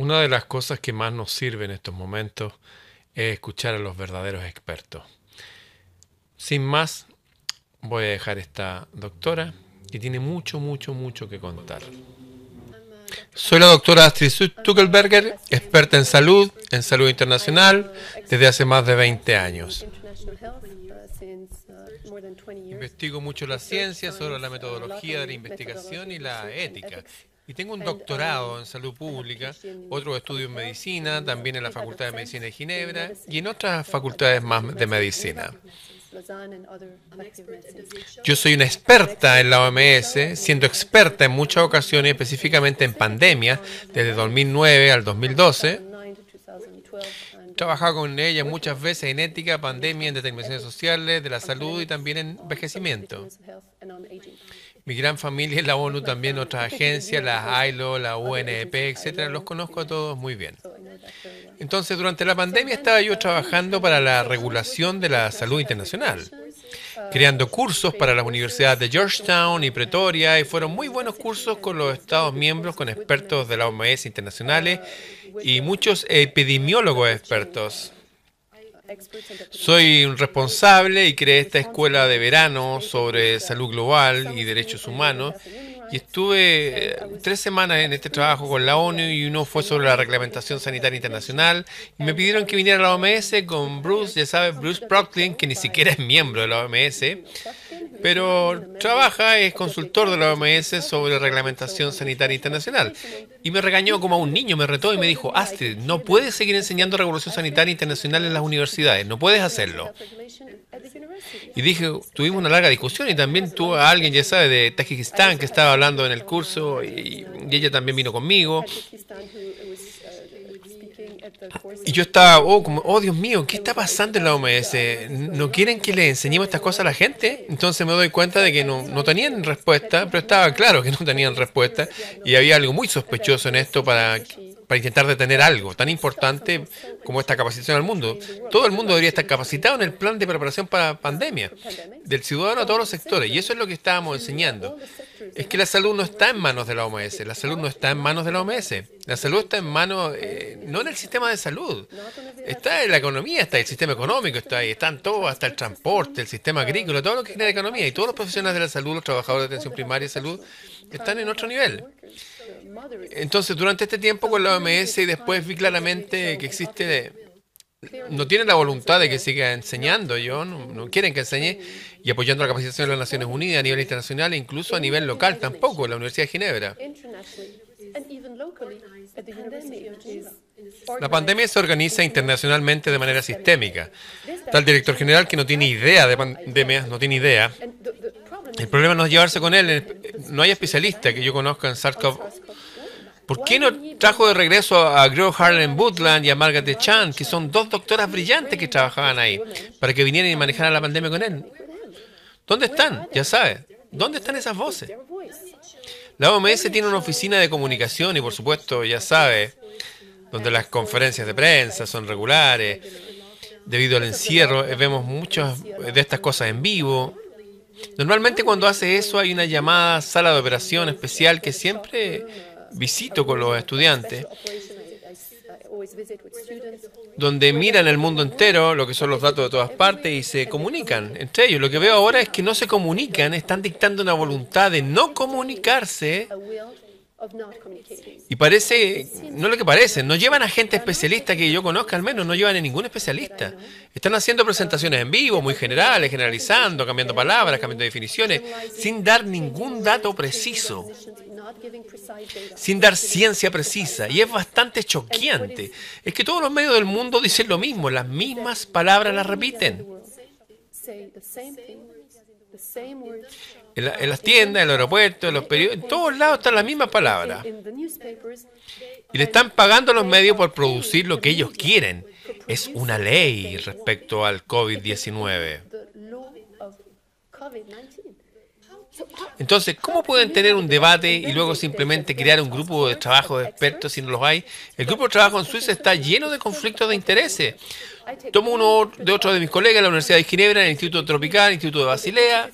Una de las cosas que más nos sirve en estos momentos es escuchar a los verdaderos expertos. Sin más, voy a dejar esta doctora que tiene mucho, mucho, mucho que contar. Soy la doctora Astrid Tuckelberger, experta en salud, en salud internacional, desde hace más de 20 años. Investigo mucho la ciencia sobre la metodología de la investigación y la ética. Y tengo un doctorado en salud pública, otro estudio en medicina, también en la Facultad de Medicina de Ginebra y en otras facultades más de medicina. Yo soy una experta en la OMS, siendo experta en muchas ocasiones, específicamente en pandemia, desde 2009 al 2012. He trabajado con ella muchas veces en ética, pandemia, en determinaciones sociales, de la salud y también en envejecimiento. Mi gran familia la ONU, también otras agencias, la ILO, la UNEP, etcétera, los conozco a todos muy bien. Entonces, durante la pandemia estaba yo trabajando para la regulación de la salud internacional, creando cursos para las universidades de Georgetown y Pretoria, y fueron muy buenos cursos con los Estados miembros, con expertos de la OMS internacionales y muchos epidemiólogos expertos. Soy un responsable y creé esta escuela de verano sobre salud global y derechos humanos. Y estuve eh, tres semanas en este trabajo con la ONU y uno fue sobre la reglamentación sanitaria internacional. Y me pidieron que viniera a la OMS con Bruce, ya sabes, Bruce Procklin, que ni siquiera es miembro de la OMS pero trabaja, es consultor de la OMS sobre reglamentación sanitaria internacional. Y me regañó como a un niño, me retó y me dijo, Astrid, no puedes seguir enseñando regulación sanitaria internacional en las universidades, no puedes hacerlo. Y dije, tuvimos una larga discusión y también tuve a alguien, ya sabe, de Tajikistán que estaba hablando en el curso y, y ella también vino conmigo. Y yo estaba, oh, como, oh Dios mío, ¿qué está pasando en la OMS? ¿No quieren que le enseñemos estas cosas a la gente? Entonces me doy cuenta de que no, no tenían respuesta, pero estaba claro que no tenían respuesta y había algo muy sospechoso en esto para para intentar detener algo tan importante como esta capacitación al mundo. Todo el mundo debería estar capacitado en el plan de preparación para pandemia, del ciudadano a todos los sectores. Y eso es lo que estábamos enseñando. Es que la salud no está en manos de la OMS, la salud no está en manos de la OMS. La salud está en manos, eh, no en el sistema de salud. Está en la economía, está el sistema económico, está ahí, están todos, hasta el transporte, el sistema agrícola, todo lo que genera economía. Y todos los profesionales de la salud, los trabajadores de atención primaria y salud, están en otro nivel. Entonces, durante este tiempo con la OMS y después vi claramente que existe, no tienen la voluntad de que siga enseñando, yo no, quieren que enseñe y apoyando la capacitación de las Naciones Unidas a nivel internacional e incluso a nivel local tampoco, la Universidad de Ginebra. La pandemia se organiza internacionalmente de manera sistémica. El director general que no tiene idea de pandemias, no tiene idea. El problema no es llevarse con él. No hay especialista que yo conozca en SARS-CoV. ¿Por qué no trajo de regreso a Gro Harlan Butland y a Margaret Chan, que son dos doctoras brillantes que trabajaban ahí, para que vinieran y manejaran la pandemia con él? ¿Dónde están? Ya sabes. ¿Dónde están esas voces? La OMS tiene una oficina de comunicación y, por supuesto, ya sabe, donde las conferencias de prensa son regulares. Debido al encierro, vemos muchas de estas cosas en vivo. Normalmente cuando hace eso hay una llamada sala de operación especial que siempre visito con los estudiantes, donde miran el mundo entero, lo que son los datos de todas partes y se comunican entre ellos. Lo que veo ahora es que no se comunican, están dictando una voluntad de no comunicarse y parece, no lo que parece, no llevan a gente especialista que yo conozca al menos, no llevan a ningún especialista. Están haciendo presentaciones en vivo, muy generales, generalizando, cambiando palabras, cambiando definiciones, sin dar ningún dato preciso, sin dar ciencia precisa. Y es bastante choqueante. Es que todos los medios del mundo dicen lo mismo, las mismas palabras las repiten. En, las tiendas, en el aeropuerto, en los periódicos, en todos lados están las mismas palabras. Y le están pagando a los medios por producir lo que ellos quieren. Es una ley respecto al COVID-19. Entonces, ¿cómo pueden tener un debate y luego simplemente crear un grupo de trabajo de expertos si no los hay? El grupo de trabajo en Suiza está lleno de conflictos de intereses. Tomo uno de otros de mis colegas, la Universidad de Ginebra, el Instituto Tropical, el Instituto de Basilea.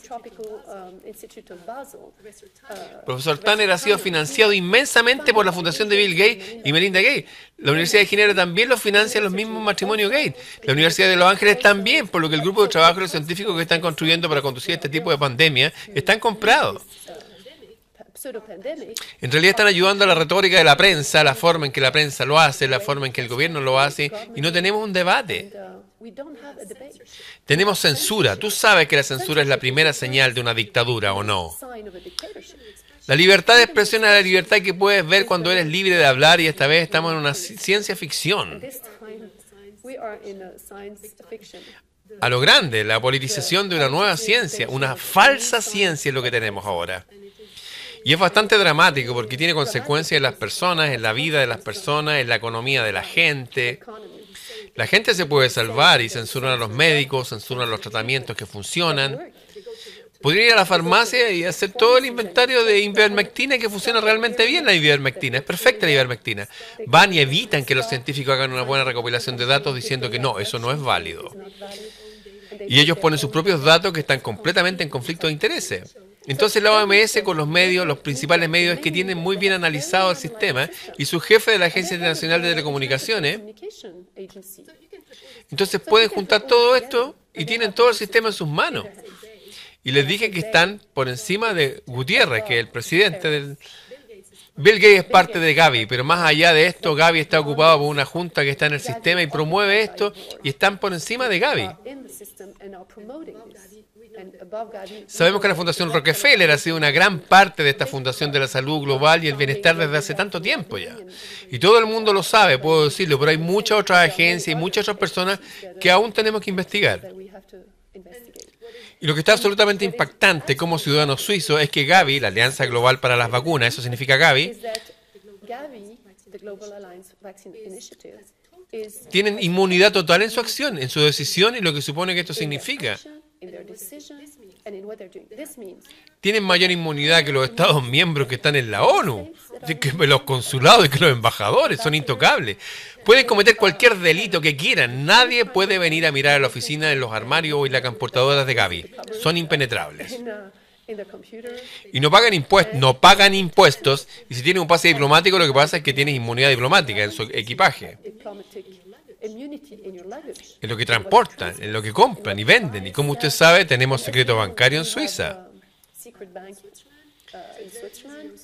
El profesor Tanner ha sido financiado inmensamente por la fundación de Bill Gates y Melinda Gates. La Universidad de Ginebra también lo financia los mismos matrimonios Gates. La Universidad de Los Ángeles también, por lo que el grupo de trabajo y los científicos que están construyendo para conducir este tipo de pandemia están comprados. En realidad están ayudando a la retórica de la prensa, la forma en que la prensa lo hace, la forma en que el gobierno lo hace, y no tenemos un debate. Tenemos censura. Tú sabes que la censura es la primera señal de una dictadura, ¿o no? La libertad de expresión es la libertad que puedes ver cuando eres libre de hablar y esta vez estamos en una ciencia ficción. A lo grande, la politización de una nueva ciencia, una falsa ciencia es lo que tenemos ahora. Y es bastante dramático porque tiene consecuencias en las personas, en la vida de las personas, en la economía de la gente. La gente se puede salvar y censuran a los médicos, censuran los tratamientos que funcionan. Podría ir a la farmacia y hacer todo el inventario de ivermectina que funciona realmente bien la ivermectina. Es perfecta la ivermectina. Van y evitan que los científicos hagan una buena recopilación de datos diciendo que no, eso no es válido. Y ellos ponen sus propios datos que están completamente en conflicto de intereses. Entonces la OMS con los medios, los principales medios es que tienen muy bien analizado el sistema y su jefe de la Agencia Internacional de Telecomunicaciones, entonces pueden juntar todo esto y tienen todo el sistema en sus manos. Y les dije que están por encima de Gutiérrez, que es el presidente del... Bill Gates es parte de Gavi, pero más allá de esto, Gavi está ocupado por una junta que está en el sistema y promueve esto y están por encima de Gavi. Sabemos que la Fundación Rockefeller ha sido una gran parte de esta Fundación de la Salud Global y el Bienestar desde hace tanto tiempo ya. Y todo el mundo lo sabe, puedo decirlo, pero hay muchas otras agencias y muchas otras personas que aún tenemos que investigar. Y lo que está absolutamente impactante como ciudadano suizo es que Gavi, la Alianza Global para las Vacunas, eso significa Gavi, tienen inmunidad total en su acción, en su decisión y lo que supone que esto significa. Tienen mayor inmunidad que los Estados miembros que están en la ONU, que los consulados y que los embajadores, son intocables. Pueden cometer cualquier delito que quieran, nadie puede venir a mirar a la oficina en los armarios y las transportadoras de Gavi, son impenetrables. Y no pagan impuestos, no pagan impuestos, y si tienen un pase diplomático lo que pasa es que tienen inmunidad diplomática en su equipaje en lo que transportan, en lo que compran y venden. Y como usted sabe, tenemos secreto bancario en Suiza.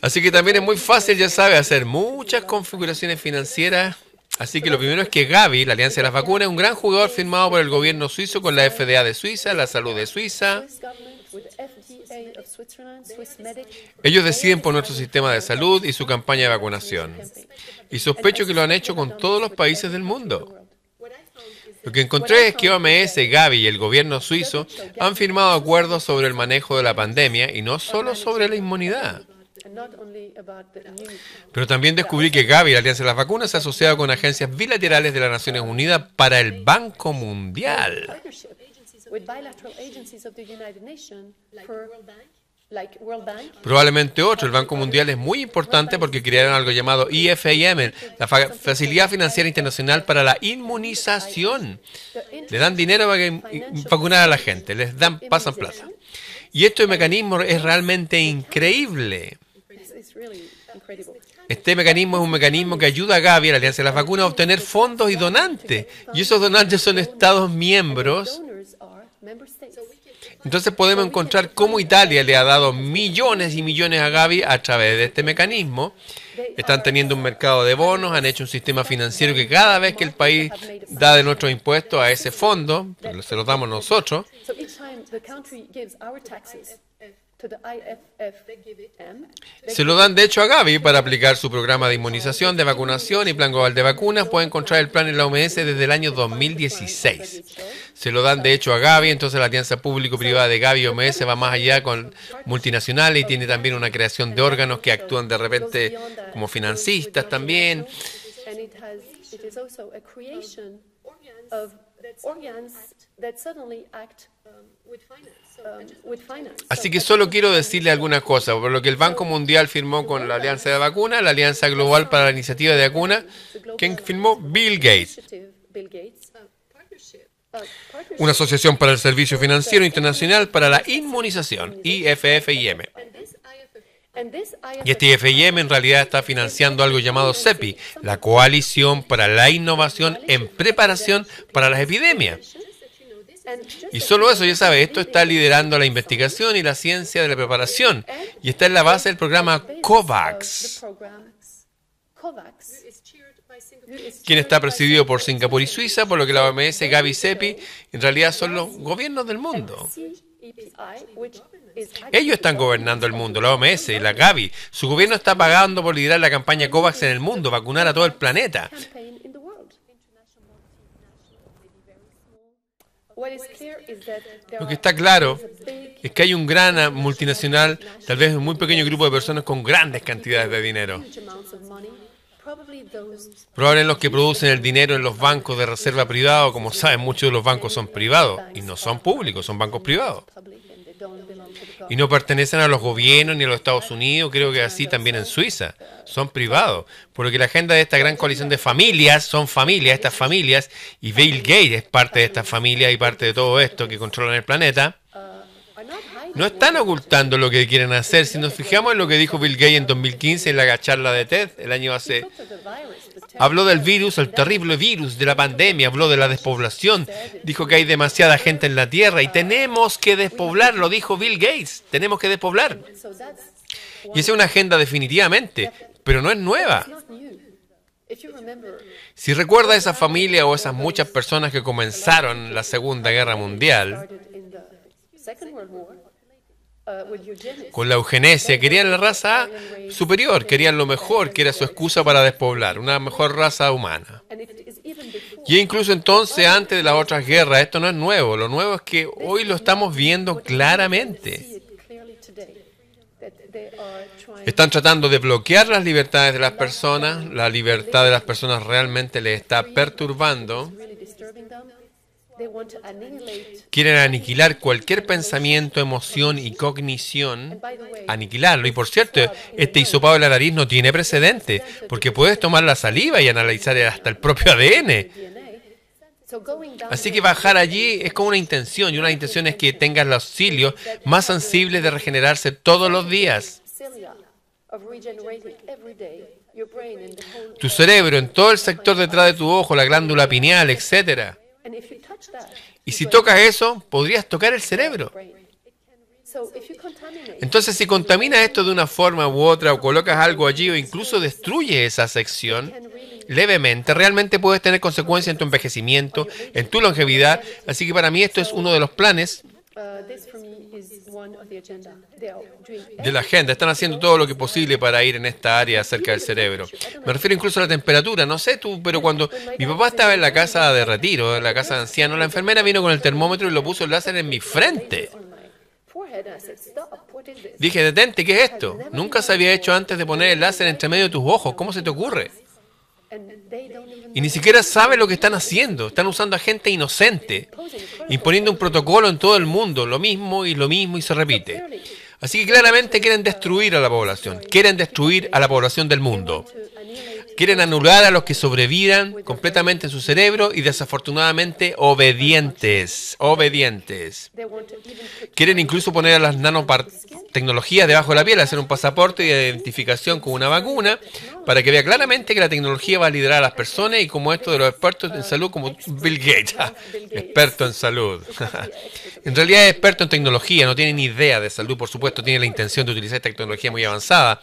Así que también es muy fácil, ya sabe, hacer muchas configuraciones financieras. Así que lo primero es que Gavi, la Alianza de las Vacunas, es un gran jugador firmado por el gobierno suizo con la FDA de Suiza, la salud de Suiza. Ellos deciden por nuestro sistema de salud y su campaña de vacunación. Y sospecho que lo han hecho con todos los países del mundo. Lo que encontré es que OMS, Gavi y el gobierno suizo han firmado acuerdos sobre el manejo de la pandemia y no solo sobre la inmunidad. Pero también descubrí que Gavi, la Alianza de las Vacunas, se ha asociado con agencias bilaterales de las Naciones Unidas para el Banco Mundial. Probablemente otro. El Banco Mundial es muy importante porque crearon algo llamado IFIM, la Facilidad Financiera Internacional para la Inmunización. Le dan dinero para vacunar a la gente, les dan, pasan plata. Y este mecanismo es realmente increíble. Este mecanismo es un mecanismo que ayuda a Gavi, la Alianza de las Vacunas, a obtener fondos y donantes. Y esos donantes son Estados miembros entonces podemos encontrar cómo Italia le ha dado millones y millones a Gavi a través de este mecanismo. Están teniendo un mercado de bonos, han hecho un sistema financiero que cada vez que el país da de nuestros impuestos a ese fondo, se los damos nosotros, se lo dan de hecho a Gavi para aplicar su programa de inmunización, de vacunación y plan global de vacunas. Puede encontrar el plan en la OMS desde el año 2016. Se lo dan de hecho a Gavi, entonces la alianza público-privada de Gavi OMS va más allá con multinacionales y tiene también una creación de órganos que actúan de repente como financistas también. Así que solo quiero decirle alguna cosa, por lo que el Banco Mundial firmó con la Alianza de Vacuna, la Alianza Global para la Iniciativa de Vacuna, ¿quién firmó? Bill Gates. una asociación para el Servicio Financiero Internacional para la Inmunización, IFFIM. Y este IFIM en realidad está financiando algo llamado CEPI, la Coalición para la Innovación en Preparación para las Epidemias. Y solo eso, ya sabe, esto está liderando la investigación y la ciencia de la preparación. Y está en la base del programa COVAX, quien está presidido por Singapur y Suiza, por lo que la OMS, Gavi CEPI, en realidad son los gobiernos del mundo. Ellos están gobernando el mundo, la OMS, la Gavi. Su gobierno está pagando por liderar la campaña COVAX en el mundo, vacunar a todo el planeta. Lo que está claro es que hay un gran multinacional, tal vez un muy pequeño grupo de personas con grandes cantidades de dinero. Probablemente los que producen el dinero en los bancos de reserva privado, como saben, muchos de los bancos son privados y no son públicos, son bancos privados. Y no pertenecen a los gobiernos ni a los Estados Unidos, creo que así también en Suiza. Son privados. Porque la agenda de esta gran coalición de familias son familias, estas familias, y Bill Gates es parte de esta familia y parte de todo esto que controlan el planeta. No están ocultando lo que quieren hacer. Si nos fijamos en lo que dijo Bill Gates en 2015 en la charla de TED, el año hace Habló del virus, el terrible virus de la pandemia, habló de la despoblación, dijo que hay demasiada gente en la Tierra y tenemos que despoblar, lo dijo Bill Gates, tenemos que despoblar. Y esa es una agenda definitivamente, pero no es nueva. Si recuerda a esa familia o esas muchas personas que comenzaron la Segunda Guerra Mundial, con la eugenesia, querían la raza superior, querían lo mejor, que era su excusa para despoblar, una mejor raza humana. Y incluso entonces, antes de las otras guerras, esto no es nuevo, lo nuevo es que hoy lo estamos viendo claramente. Están tratando de bloquear las libertades de las personas, la libertad de las personas realmente les está perturbando Quieren aniquilar cualquier pensamiento, emoción y cognición, aniquilarlo. Y por cierto, este hisopado de la nariz no tiene precedente, porque puedes tomar la saliva y analizar hasta el propio ADN. Así que bajar allí es como una intención, y una intención es que tengas los cilios más sensibles de regenerarse todos los días. Tu cerebro en todo el sector detrás de tu ojo, la glándula pineal, etcétera. Y si tocas eso, podrías tocar el cerebro. Entonces, si contaminas esto de una forma u otra o colocas algo allí o incluso destruye esa sección levemente, realmente puedes tener consecuencias en tu envejecimiento, en tu longevidad. Así que para mí esto es uno de los planes de la agenda. Están haciendo todo lo que posible para ir en esta área cerca del cerebro. Me refiero incluso a la temperatura. No sé tú, pero cuando mi papá estaba en la casa de retiro, en la casa de ancianos, la enfermera vino con el termómetro y lo puso el láser en mi frente. Dije, detente, ¿qué es esto? Nunca se había hecho antes de poner el láser entre medio de tus ojos. ¿Cómo se te ocurre? Y ni siquiera saben lo que están haciendo. Están usando a gente inocente, imponiendo un protocolo en todo el mundo, lo mismo y lo mismo y se repite. Así que claramente quieren destruir a la población, quieren destruir a la población del mundo. Quieren anular a los que sobrevivan completamente en su cerebro y desafortunadamente obedientes, obedientes. Quieren incluso poner a las nanotecnologías debajo de la piel, hacer un pasaporte de identificación con una vacuna, para que vea claramente que la tecnología va a liderar a las personas y como esto de los expertos en salud, como Bill Gates, experto en salud. en realidad es experto en tecnología, no tiene ni idea de salud, por supuesto, tiene la intención de utilizar tecnología muy avanzada.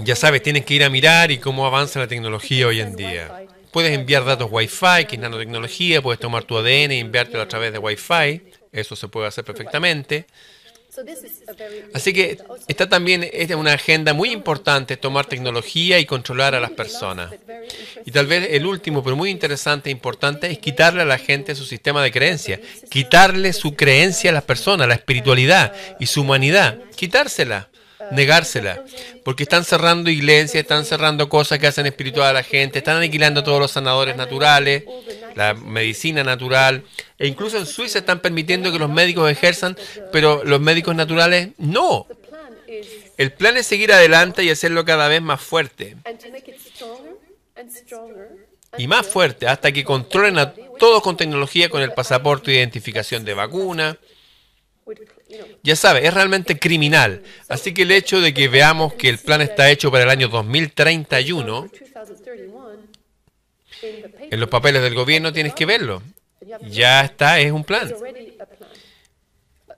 Ya sabes, tienes que ir a mirar y cómo avanza la tecnología hoy en día. Puedes enviar datos Wi-Fi, que es nanotecnología, puedes tomar tu ADN e enviártelo a través de Wi-Fi, eso se puede hacer perfectamente. Así que está también es una agenda muy importante tomar tecnología y controlar a las personas. Y tal vez el último, pero muy interesante e importante, es quitarle a la gente su sistema de creencia, quitarle su creencia a las personas, la espiritualidad y su humanidad, quitársela negársela, porque están cerrando iglesias, están cerrando cosas que hacen espiritual a la gente, están aniquilando todos los sanadores naturales, la medicina natural, e incluso en Suiza están permitiendo que los médicos ejerzan, pero los médicos naturales no. El plan es seguir adelante y hacerlo cada vez más fuerte. y más fuerte hasta que controlen a todos con tecnología con el pasaporte de identificación de vacuna. Ya sabe, es realmente criminal. Así que el hecho de que veamos que el plan está hecho para el año 2031, en los papeles del gobierno tienes que verlo. Ya está, es un plan.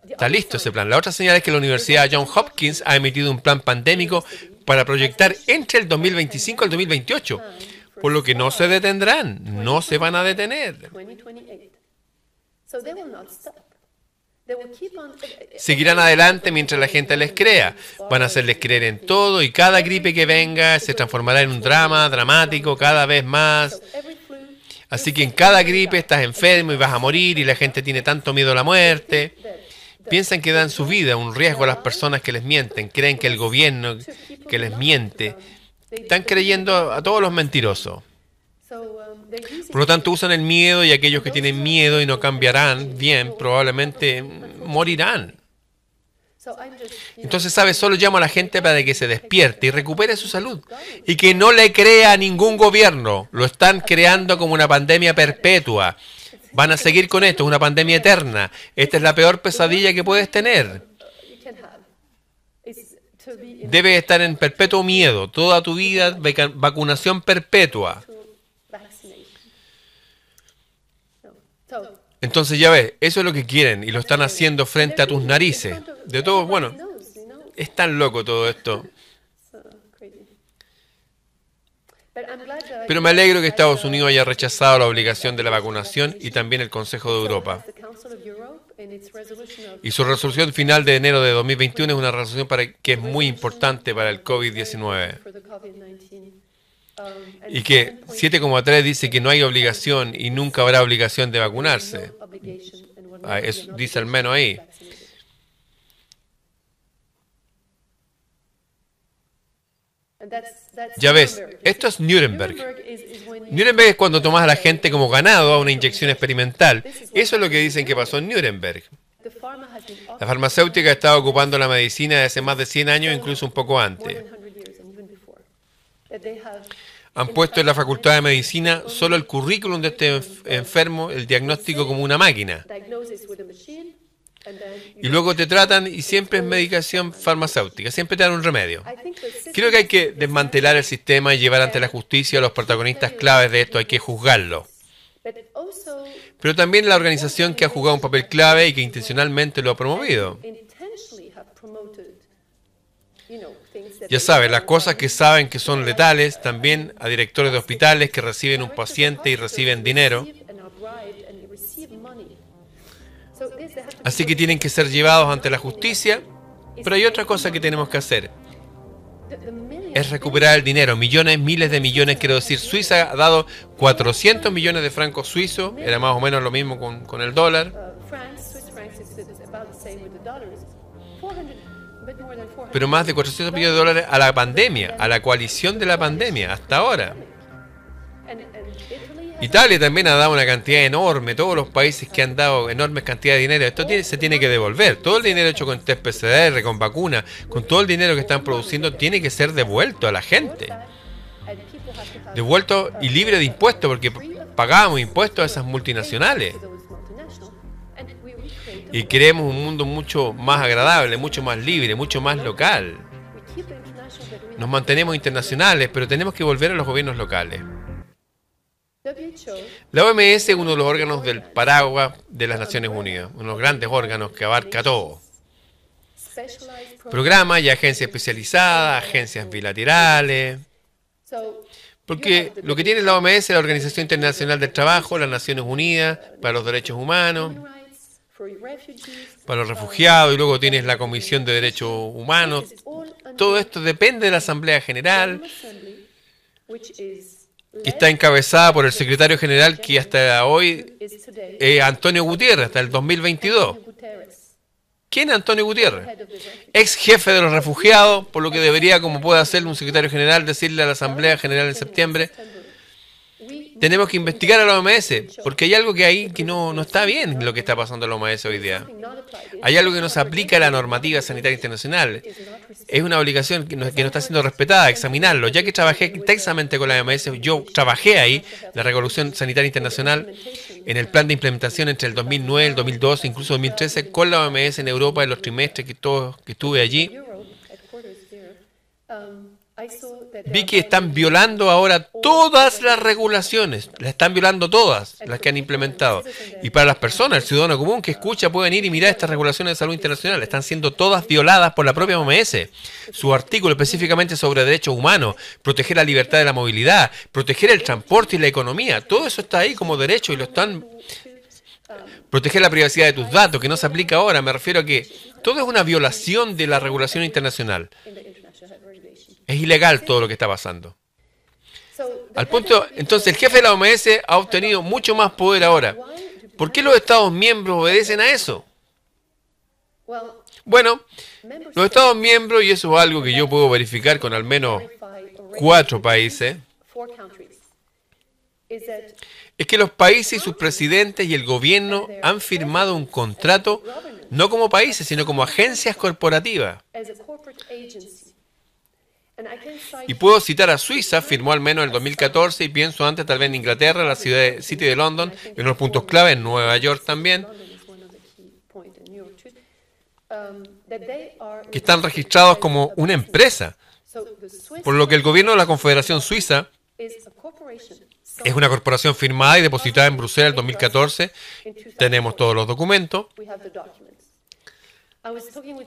Está listo ese plan. La otra señal es que la Universidad John Hopkins ha emitido un plan pandémico para proyectar entre el 2025 y el 2028, por lo que no se detendrán, no se van a detener. Seguirán adelante mientras la gente les crea. Van a hacerles creer en todo y cada gripe que venga se transformará en un drama dramático cada vez más. Así que en cada gripe estás enfermo y vas a morir y la gente tiene tanto miedo a la muerte. Piensan que dan su vida un riesgo a las personas que les mienten, creen que el gobierno que les miente, están creyendo a todos los mentirosos. Por lo tanto, usan el miedo y aquellos que tienen miedo y no cambiarán bien, probablemente morirán. Entonces, ¿sabes? Solo llamo a la gente para que se despierte y recupere su salud. Y que no le crea a ningún gobierno. Lo están creando como una pandemia perpetua. Van a seguir con esto, es una pandemia eterna. Esta es la peor pesadilla que puedes tener. Debes estar en perpetuo miedo, toda tu vida, vacunación perpetua. Entonces ya ves, eso es lo que quieren y lo están haciendo frente a tus narices. De todo, bueno, es tan loco todo esto. Pero me alegro que Estados Unidos haya rechazado la obligación de la vacunación y también el Consejo de Europa. Y su resolución final de enero de 2021 es una resolución para, que es muy importante para el COVID-19. Y que 7,3 dice que no hay obligación y nunca habrá obligación de vacunarse. Ah, eso dice al menos ahí. Ya ves, esto es Nuremberg. Nuremberg es cuando tomas a la gente como ganado a una inyección experimental. Eso es lo que dicen que pasó en Nuremberg. La farmacéutica ha estado ocupando la medicina desde hace más de 100 años, incluso un poco antes. Han puesto en la Facultad de Medicina solo el currículum de este enfermo, el diagnóstico como una máquina. Y luego te tratan y siempre es medicación farmacéutica, siempre te dan un remedio. Creo que hay que desmantelar el sistema y llevar ante la justicia a los protagonistas claves de esto, hay que juzgarlo. Pero también la organización que ha jugado un papel clave y que intencionalmente lo ha promovido. Ya sabes, las cosas que saben que son letales, también a directores de hospitales que reciben un paciente y reciben dinero. Así que tienen que ser llevados ante la justicia, pero hay otra cosa que tenemos que hacer. Es recuperar el dinero, millones, miles de millones, quiero decir, Suiza ha dado 400 millones de francos suizos, era más o menos lo mismo con, con el dólar. Pero más de 400 millones de dólares a la pandemia, a la coalición de la pandemia, hasta ahora. Italia también ha dado una cantidad enorme, todos los países que han dado enormes cantidades de dinero, esto se tiene que devolver. Todo el dinero hecho con test PCR, con vacunas, con todo el dinero que están produciendo, tiene que ser devuelto a la gente. Devuelto y libre de impuestos, porque pagábamos impuestos a esas multinacionales. Y queremos un mundo mucho más agradable, mucho más libre, mucho más local. Nos mantenemos internacionales, pero tenemos que volver a los gobiernos locales. La OMS es uno de los órganos del paraguas de las Naciones Unidas, uno de los grandes órganos que abarca todo. Programas y agencias especializadas, agencias bilaterales. Porque lo que tiene la OMS es la Organización Internacional del Trabajo, las Naciones Unidas para los Derechos Humanos, para los refugiados, y luego tienes la Comisión de Derechos Humanos. Todo esto depende de la Asamblea General que está encabezada por el secretario general que hasta hoy es Antonio Gutiérrez, hasta el 2022. ¿Quién es Antonio Gutiérrez? Ex jefe de los refugiados, por lo que debería, como puede hacer un secretario general, decirle a la Asamblea General en septiembre, tenemos que investigar a la OMS, porque hay algo que ahí que no, no está bien lo que está pasando en la OMS hoy día. Hay algo que no se aplica a la normativa sanitaria internacional. Es una obligación que no, que no está siendo respetada, examinarlo. Ya que trabajé intensamente con la OMS, yo trabajé ahí, la Revolución Sanitaria Internacional, en el plan de implementación entre el 2009, el 2012, incluso 2013, con la OMS en Europa en los trimestres que, todo, que estuve allí. Vi que están violando ahora todas las regulaciones, las están violando todas las que han implementado. Y para las personas, el ciudadano común que escucha, pueden ir y mirar estas regulaciones de salud internacional. Están siendo todas violadas por la propia OMS. Su artículo específicamente sobre derechos humanos, proteger la libertad de la movilidad, proteger el transporte y la economía. Todo eso está ahí como derecho y lo están... Proteger la privacidad de tus datos, que no se aplica ahora. Me refiero a que todo es una violación de la regulación internacional. Es ilegal todo lo que está pasando. Al punto, entonces el jefe de la OMS ha obtenido mucho más poder ahora. ¿Por qué los Estados miembros obedecen a eso? Bueno, los Estados miembros, y eso es algo que yo puedo verificar con al menos cuatro países, es que los países y sus presidentes y el gobierno han firmado un contrato no como países, sino como agencias corporativas. Y puedo citar a Suiza, firmó al menos en el 2014 y pienso antes tal vez en Inglaterra, la ciudad de City de London, en unos puntos clave, en Nueva York también, que están registrados como una empresa. Por lo que el gobierno de la Confederación Suiza es una corporación firmada y depositada en Bruselas en 2014. Tenemos todos los documentos.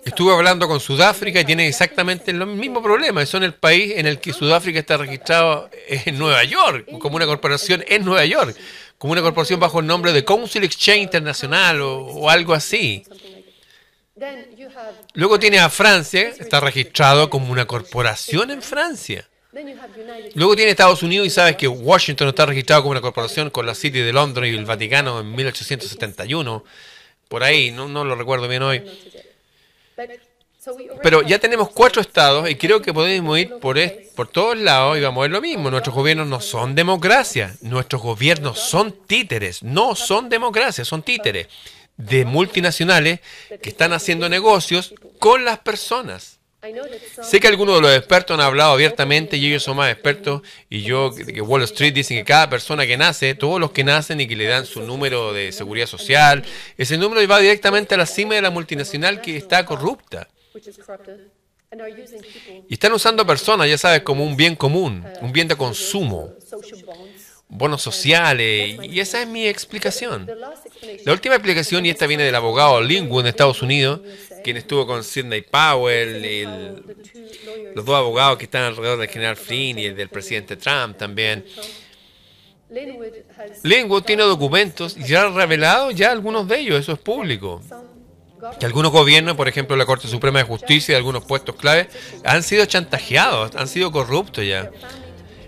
Estuve hablando con Sudáfrica y tienen exactamente el mismo problema. Son el país en el que Sudáfrica está registrado en Nueva York, como una corporación en Nueva York, como una corporación bajo el nombre de Council Exchange Internacional o, algo así. Luego tiene a Francia, está registrado como una corporación en Francia. Luego tiene Estados Unidos y sabes que Washington está registrado como una corporación con la City de Londres y el Vaticano en 1871. Por ahí, no, no lo recuerdo bien hoy. Pero ya tenemos cuatro estados y creo que podemos ir por, por todos lados y vamos a ver lo mismo. Nuestros gobiernos no son democracia, nuestros gobiernos son títeres, no son democracia, son títeres de multinacionales que están haciendo negocios con las personas. Sé que algunos de los expertos han hablado abiertamente y ellos son más expertos y yo que Wall Street dicen que cada persona que nace, todos los que nacen y que le dan su número de seguridad social, ese número va directamente a la cima de la multinacional que está corrupta. Y están usando personas, ya sabes, como un bien común, un bien de consumo, bonos sociales, y esa es mi explicación. La última explicación, y esta viene del abogado Linwood en Estados Unidos, quien estuvo con Sidney Powell, los dos abogados que están alrededor del general Flynn y el del presidente Trump también. Linwood tiene documentos y ya ha revelado ya algunos de ellos, eso es público. Que algunos gobiernos, por ejemplo la Corte Suprema de Justicia y algunos puestos clave, han sido chantajeados, han sido corruptos ya.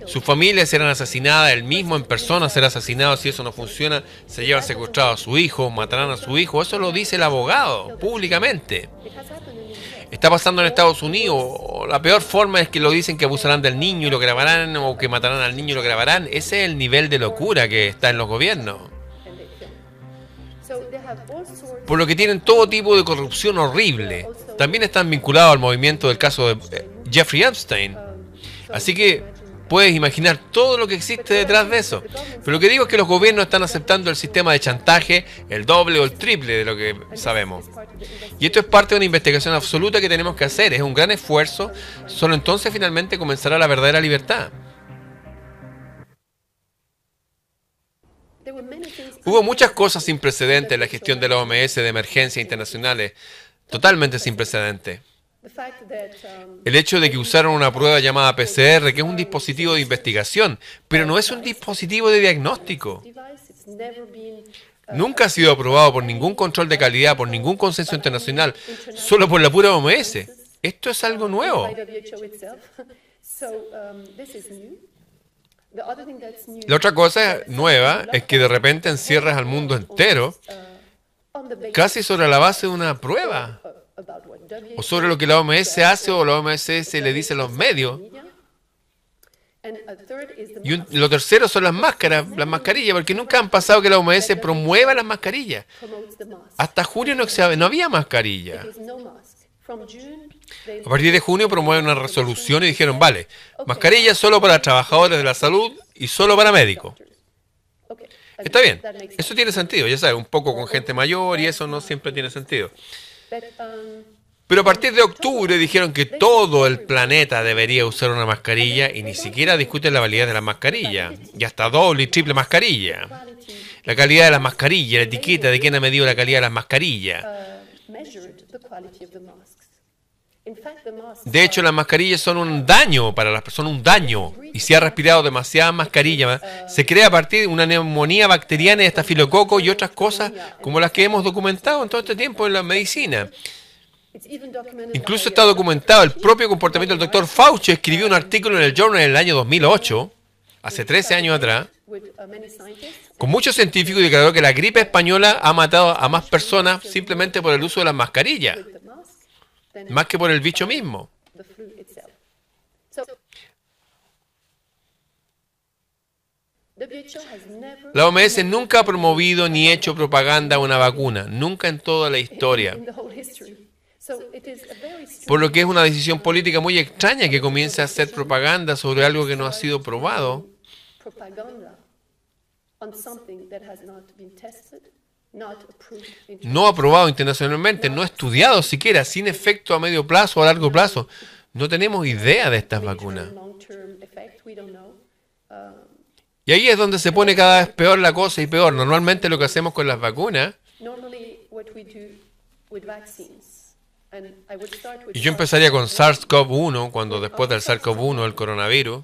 Sus familias serán asesinadas, él mismo en persona será asesinado. Si eso no funciona, se lleva secuestrado a su hijo, matarán a su hijo. Eso lo dice el abogado públicamente. Está pasando en Estados Unidos. La peor forma es que lo dicen que abusarán del niño y lo grabarán, o que matarán al niño y lo grabarán. Ese es el nivel de locura que está en los gobiernos. Por lo que tienen todo tipo de corrupción horrible. También están vinculados al movimiento del caso de eh, Jeffrey Epstein. Así que puedes imaginar todo lo que existe detrás de eso. Pero lo que digo es que los gobiernos están aceptando el sistema de chantaje el doble o el triple de lo que sabemos. Y esto es parte de una investigación absoluta que tenemos que hacer. Es un gran esfuerzo. Solo entonces finalmente comenzará la verdadera libertad. Hubo muchas cosas sin precedentes en la gestión de la OMS de emergencias internacionales, totalmente sin precedentes. Um, el hecho de que usaron una prueba llamada PCR, que es un dispositivo de investigación, pero no es un dispositivo de diagnóstico. Nunca ha sido aprobado por ningún control de calidad, por ningún consenso internacional, solo por la pura OMS. Esto es algo nuevo. Um, la otra cosa nueva es que de repente encierras al mundo entero uh, casi sobre la base de una prueba o sobre lo que la OMS hace o la OMS le dice a los medios. Y lo tercero son las máscaras, las mascarillas, porque nunca han pasado que la OMS promueva las mascarillas. Hasta junio no, no había mascarilla. A partir de junio promueven una resolución y dijeron, vale, mascarillas solo para trabajadores de la salud y solo para médicos. Está bien, eso tiene sentido, ya sabes, un poco con gente mayor y eso no siempre tiene sentido. Pero a partir de octubre dijeron que todo el planeta debería usar una mascarilla y ni siquiera discuten la validez de la mascarilla. Y hasta doble y triple mascarilla. La calidad de las mascarillas, la etiqueta de quién ha medido la calidad de las mascarillas. De hecho, las mascarillas son un daño para las personas, un daño. Y si ha respirado demasiada mascarilla, se crea a partir de una neumonía bacteriana, estafilococo y otras cosas como las que hemos documentado en todo este tiempo en la medicina. Incluso está documentado el propio comportamiento del doctor Fauci. Escribió un artículo en el Journal en el año 2008, hace 13 años atrás, con muchos científicos y declaró que la gripe española ha matado a más personas simplemente por el uso de las mascarillas más que por el bicho mismo. La OMS nunca ha promovido ni hecho propaganda a una vacuna, nunca en toda la historia. Por lo que es una decisión política muy extraña que comience a hacer propaganda sobre algo que no ha sido probado no aprobado internacionalmente, no estudiado siquiera, sin efecto a medio plazo o a largo plazo. No tenemos idea de estas vacunas. Y ahí es donde se pone cada vez peor la cosa y peor. Normalmente lo que hacemos con las vacunas... Y yo empezaría con SARS-CoV-1, cuando después del SARS-CoV-1, el coronavirus,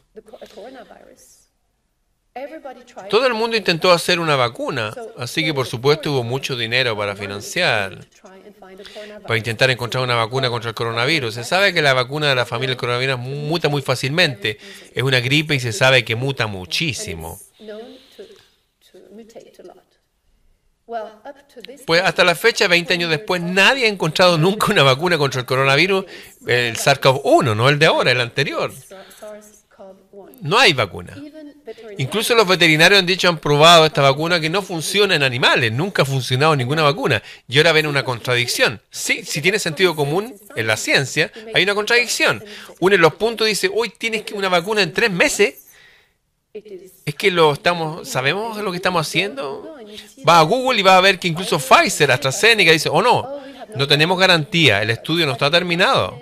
todo el mundo intentó hacer una vacuna, así que por supuesto hubo mucho dinero para financiar, para intentar encontrar una vacuna contra el coronavirus. Se sabe que la vacuna de la familia del coronavirus muta muy fácilmente, es una gripe y se sabe que muta muchísimo. Pues hasta la fecha, 20 años después, nadie ha encontrado nunca una vacuna contra el coronavirus, el SARS-CoV-1, no el de ahora, el anterior. No hay vacuna. Incluso los veterinarios han dicho, han probado esta vacuna que no funciona en animales, nunca ha funcionado ninguna vacuna. Y ahora ven una contradicción. Sí, si tiene sentido común en la ciencia, hay una contradicción. Uno de los puntos dice, hoy tienes que una vacuna en tres meses. Es que lo estamos, ¿sabemos lo que estamos haciendo? Va a Google y va a ver que incluso Pfizer, AstraZeneca dice, oh no, no tenemos garantía, el estudio no está terminado.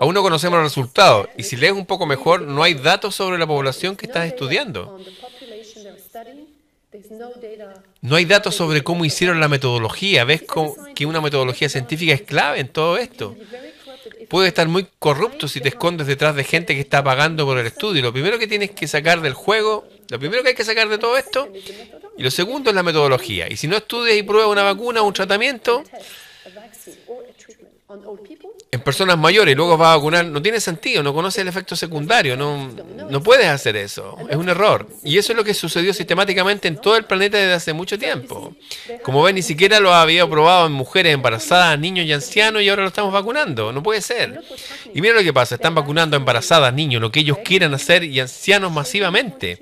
Aún no conocemos los resultados y si lees un poco mejor, no hay datos sobre la población que estás estudiando. No hay datos sobre cómo hicieron la metodología. Ves que una metodología científica es clave en todo esto. Puede estar muy corrupto si te escondes detrás de gente que está pagando por el estudio. Lo primero que tienes que sacar del juego, lo primero que hay que sacar de todo esto, y lo segundo es la metodología. Y si no estudias y pruebas una vacuna o un tratamiento, en personas mayores y luego va a vacunar, no tiene sentido, no conoce el efecto secundario, no, no puedes hacer eso, es un error. Y eso es lo que sucedió sistemáticamente en todo el planeta desde hace mucho tiempo. Como ven, ni siquiera lo había probado en mujeres embarazadas, niños y ancianos y ahora lo estamos vacunando, no puede ser. Y mira lo que pasa, están vacunando a embarazadas, niños, lo que ellos quieran hacer y ancianos masivamente.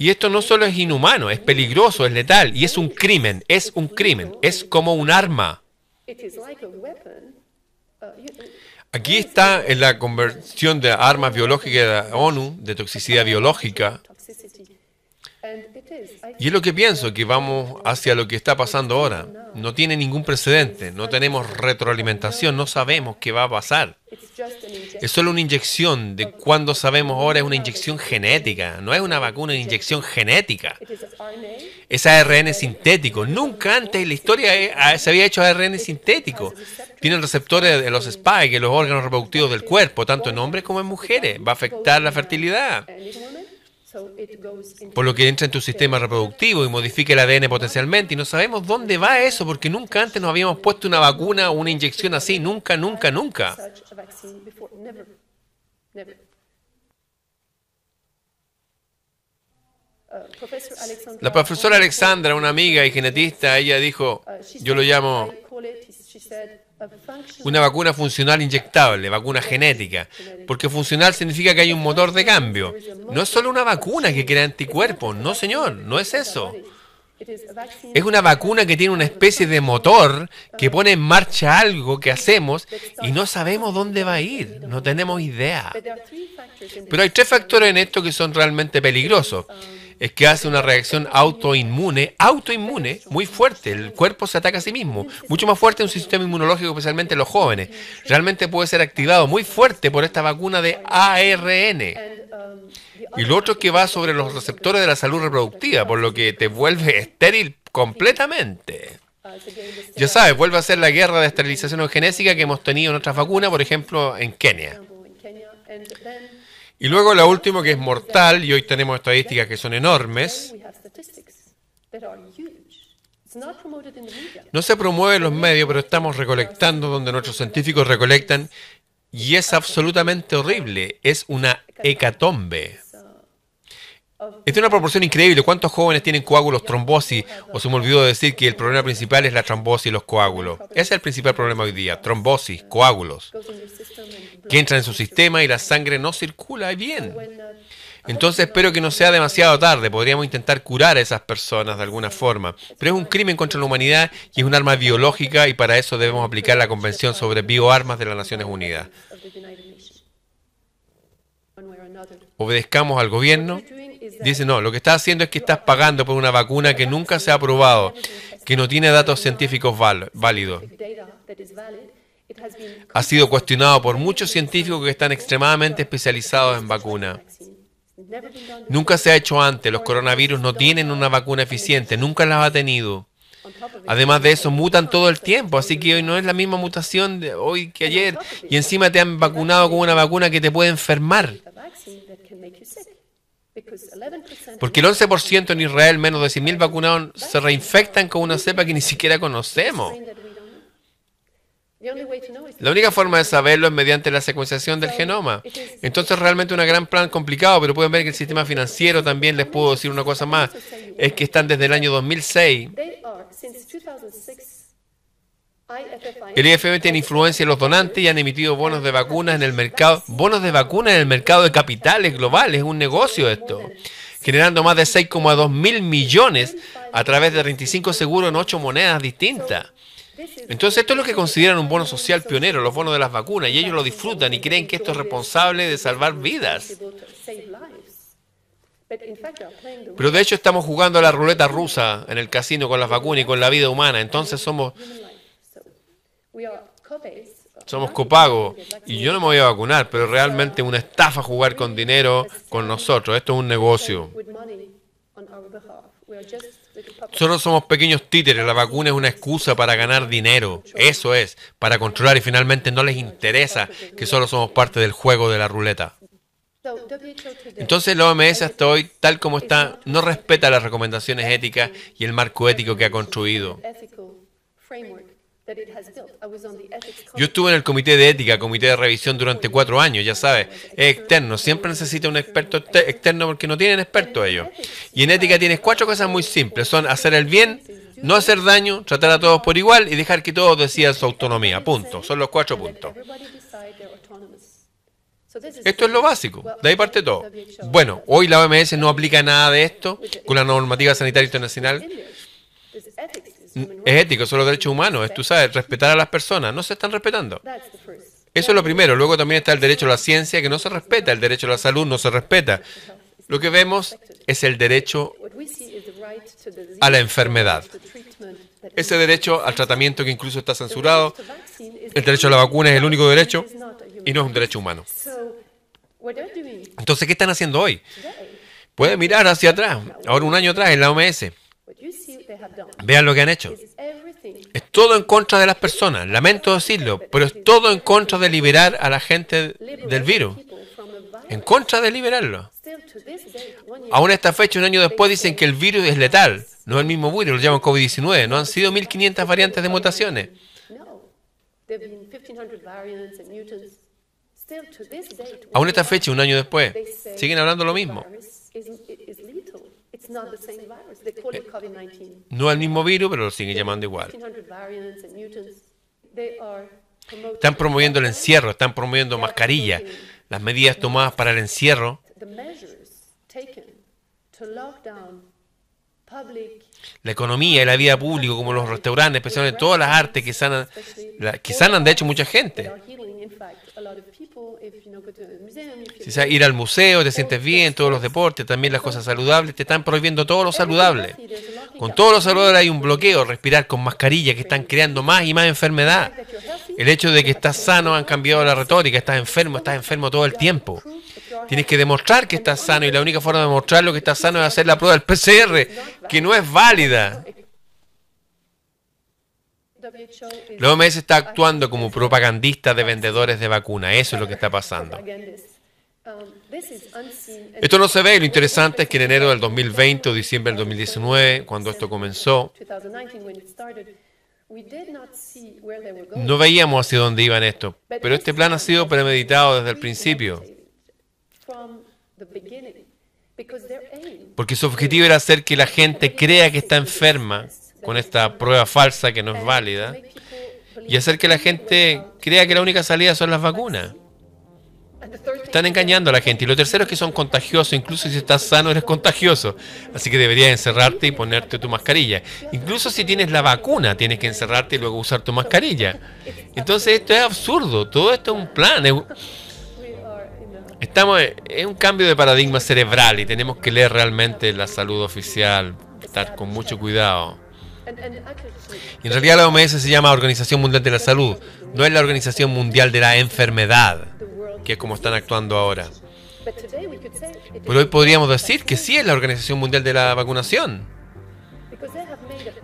Y esto no solo es inhumano, es peligroso, es letal y es un crimen, es un crimen, es como un arma. Aquí está en la conversión de armas biológicas de la ONU, de toxicidad biológica. Y es lo que pienso, que vamos hacia lo que está pasando ahora. No tiene ningún precedente, no tenemos retroalimentación, no sabemos qué va a pasar. Es solo una inyección, de cuando sabemos ahora es una inyección genética, no es una vacuna, es una inyección genética. Es ARN sintético. Nunca antes en la historia se había hecho ARN sintético. Tienen receptores de los spike en los órganos reproductivos del cuerpo, tanto en hombres como en mujeres. Va a afectar la fertilidad por lo que entra en tu sistema reproductivo y modifica el ADN potencialmente. Y no sabemos dónde va eso, porque nunca antes nos habíamos puesto una vacuna o una inyección así. Nunca, nunca, nunca. La profesora Alexandra, una amiga y genetista, ella dijo, yo lo llamo Una vacuna funcional inyectable, vacuna genética, porque funcional significa que hay un motor de cambio. No es solo una vacuna que crea anticuerpos, no señor, no es eso. Es una vacuna que tiene una especie de motor que pone en marcha algo que hacemos y no sabemos dónde va a ir, no tenemos idea. Pero hay tres factores en esto que son realmente peligrosos es que hace una reacción autoinmune, autoinmune, muy fuerte. El cuerpo se ataca a sí mismo, mucho más fuerte en un sistema inmunológico, especialmente en los jóvenes. Realmente puede ser activado muy fuerte por esta vacuna de ARN. Y lo otro es que va sobre los receptores de la salud reproductiva, por lo que te vuelve estéril completamente. Ya sabes, vuelve a ser la guerra de esterilización genética que hemos tenido en otras vacunas, por ejemplo, en Kenia. Y luego la última que es mortal, y hoy tenemos estadísticas que son enormes. No se promueve en los medios, pero estamos recolectando donde nuestros científicos recolectan y es absolutamente horrible. Es una hecatombe. Es de una proporción increíble. ¿Cuántos jóvenes tienen coágulos, trombosis? O se me olvidó decir que el problema principal es la trombosis y los coágulos. Ese es el principal problema hoy día. Trombosis, coágulos. Que entran en su sistema y la sangre no circula bien. Entonces espero que no sea demasiado tarde. Podríamos intentar curar a esas personas de alguna forma. Pero es un crimen contra la humanidad y es un arma biológica y para eso debemos aplicar la Convención sobre Bioarmas de las Naciones Unidas. Obedezcamos al gobierno Dice, no, lo que estás haciendo es que estás pagando por una vacuna que nunca se ha probado, que no tiene datos científicos válidos. Ha sido cuestionado por muchos científicos que están extremadamente especializados en vacuna. Nunca se ha hecho antes, los coronavirus no tienen una vacuna eficiente, nunca las ha tenido. Además de eso, mutan todo el tiempo, así que hoy no es la misma mutación de hoy que ayer. Y encima te han vacunado con una vacuna que te puede enfermar. Porque el 11% en Israel, menos de 100.000 vacunados, se reinfectan con una cepa que ni siquiera conocemos. La única forma de saberlo es mediante la secuenciación del genoma. Entonces realmente un gran plan complicado, pero pueden ver que el sistema financiero también, les puedo decir una cosa más, es que están desde el año 2006 el IFM tiene influencia en los donantes y han emitido bonos de vacunas en el mercado, bonos de vacunas en el mercado de capitales globales, es un negocio esto, generando más de 6,2 mil millones a través de 35 seguros en 8 monedas distintas. Entonces esto es lo que consideran un bono social pionero, los bonos de las vacunas, y ellos lo disfrutan y creen que esto es responsable de salvar vidas. Pero de hecho estamos jugando a la ruleta rusa en el casino con las vacunas y con la vida humana, entonces somos somos copagos y yo no me voy a vacunar, pero realmente una estafa jugar con dinero con nosotros. Esto es un negocio. Solo somos pequeños títeres. La vacuna es una excusa para ganar dinero. Eso es, para controlar y finalmente no les interesa que solo somos parte del juego de la ruleta. Entonces la OMS hasta hoy, tal como está, no respeta las recomendaciones éticas y el marco ético que ha construido. Yo estuve en el comité de ética, comité de revisión durante cuatro años, ya sabes, es externo, siempre necesita un experto externo porque no tienen expertos ellos. Y en ética tienes cuatro cosas muy simples, son hacer el bien, no hacer daño, tratar a todos por igual y dejar que todos decidan su autonomía, punto, son los cuatro puntos. Esto es lo básico, de ahí parte todo. Bueno, hoy la OMS no aplica nada de esto con la normativa sanitaria internacional es ético, son los derechos humanos, es, tú sabes, respetar a las personas. No se están respetando. Eso es lo primero. Luego también está el derecho a la ciencia, que no se respeta. El derecho a la salud no se respeta. Lo que vemos es el derecho a la enfermedad. Ese derecho al tratamiento que incluso está censurado. El derecho a la vacuna es el único derecho y no es un derecho humano. Entonces, ¿qué están haciendo hoy? Pueden mirar hacia atrás, ahora un año atrás en la OMS. Vean lo que han hecho. Es todo en contra de las personas, lamento decirlo, pero es todo en contra de liberar a la gente del virus. En contra de liberarlo. Aún esta fecha, un año después, dicen que el virus es letal. No es el mismo virus, lo llaman COVID-19. No han sido 1.500 variantes de mutaciones. Aún esta fecha, un año después, siguen hablando lo mismo. No es el mismo virus, pero lo siguen llamando igual. Están promoviendo el encierro, están promoviendo mascarilla, las medidas tomadas para el encierro. La economía y la vida pública, como los restaurantes, especialmente todas las artes que sanan, que sanan de hecho mucha gente. Si ir al museo, te sientes bien, todos los deportes, también las cosas saludables, te están prohibiendo todo lo saludable. Con todo lo saludable hay un bloqueo, respirar con mascarilla que están creando más y más enfermedad. El hecho de que estás sano han cambiado la retórica, estás enfermo, estás enfermo todo el tiempo. Tienes que demostrar que estás sano y la única forma de demostrarlo que estás sano es hacer la prueba del PCR, que no es válida. La OMS está actuando como propagandista de vendedores de vacunas. Eso es lo que está pasando. Esto no se ve lo interesante es que en enero del 2020 o diciembre del 2019, cuando esto comenzó, no veíamos hacia dónde iban esto, pero este plan ha sido premeditado desde el principio. Porque su objetivo era hacer que la gente crea que está enferma con esta prueba falsa que no es válida y hacer que la gente crea que la única salida son las vacunas. Están engañando a la gente. Y lo tercero es que son contagiosos. Incluso si estás sano, eres contagioso. Así que deberías encerrarte y ponerte tu mascarilla. Incluso si tienes la vacuna, tienes que encerrarte y luego usar tu mascarilla. Entonces esto es absurdo. Todo esto es un plan. Estamos en un cambio de paradigma cerebral y tenemos que leer realmente la salud oficial. Estar con mucho cuidado. En realidad la OMS se llama Organización Mundial de la Salud, no es la Organización Mundial de la Enfermedad, que es como están actuando ahora. Pero hoy podríamos decir que sí es la Organización Mundial de la Vacunación.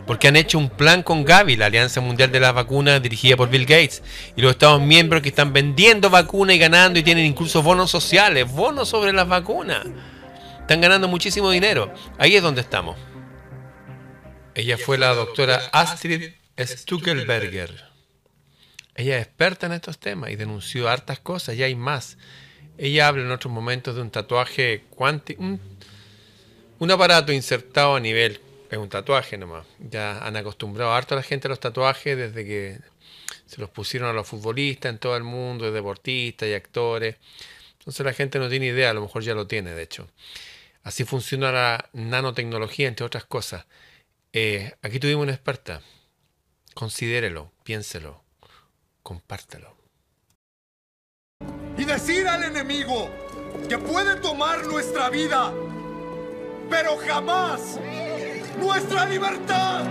Porque han hecho un plan con Gavi, la Alianza Mundial de las Vacunas dirigida por Bill Gates, y los Estados miembros que están vendiendo vacunas y ganando y tienen incluso bonos sociales, bonos sobre las vacunas. Están ganando muchísimo dinero. Ahí es donde estamos. Ella fue la doctora Astrid Stuckelberger. Ella es experta en estos temas y denunció hartas cosas, y hay más. Ella habla en otros momentos de un tatuaje cuántico, un, aparato insertado a nivel, es un tatuaje nomás. Ya han acostumbrado harto a la gente a los tatuajes desde que se los pusieron a los futbolistas en todo el mundo, deportistas y actores. Entonces la gente no tiene idea, a lo mejor ya lo tiene, de hecho. Así funciona la nanotecnología, entre otras cosas. Eh, aquí tuvimos una experta. Considérelo, piénselo, compártelo. Y decir al enemigo que puede tomar nuestra vida, pero jamás nuestra libertad.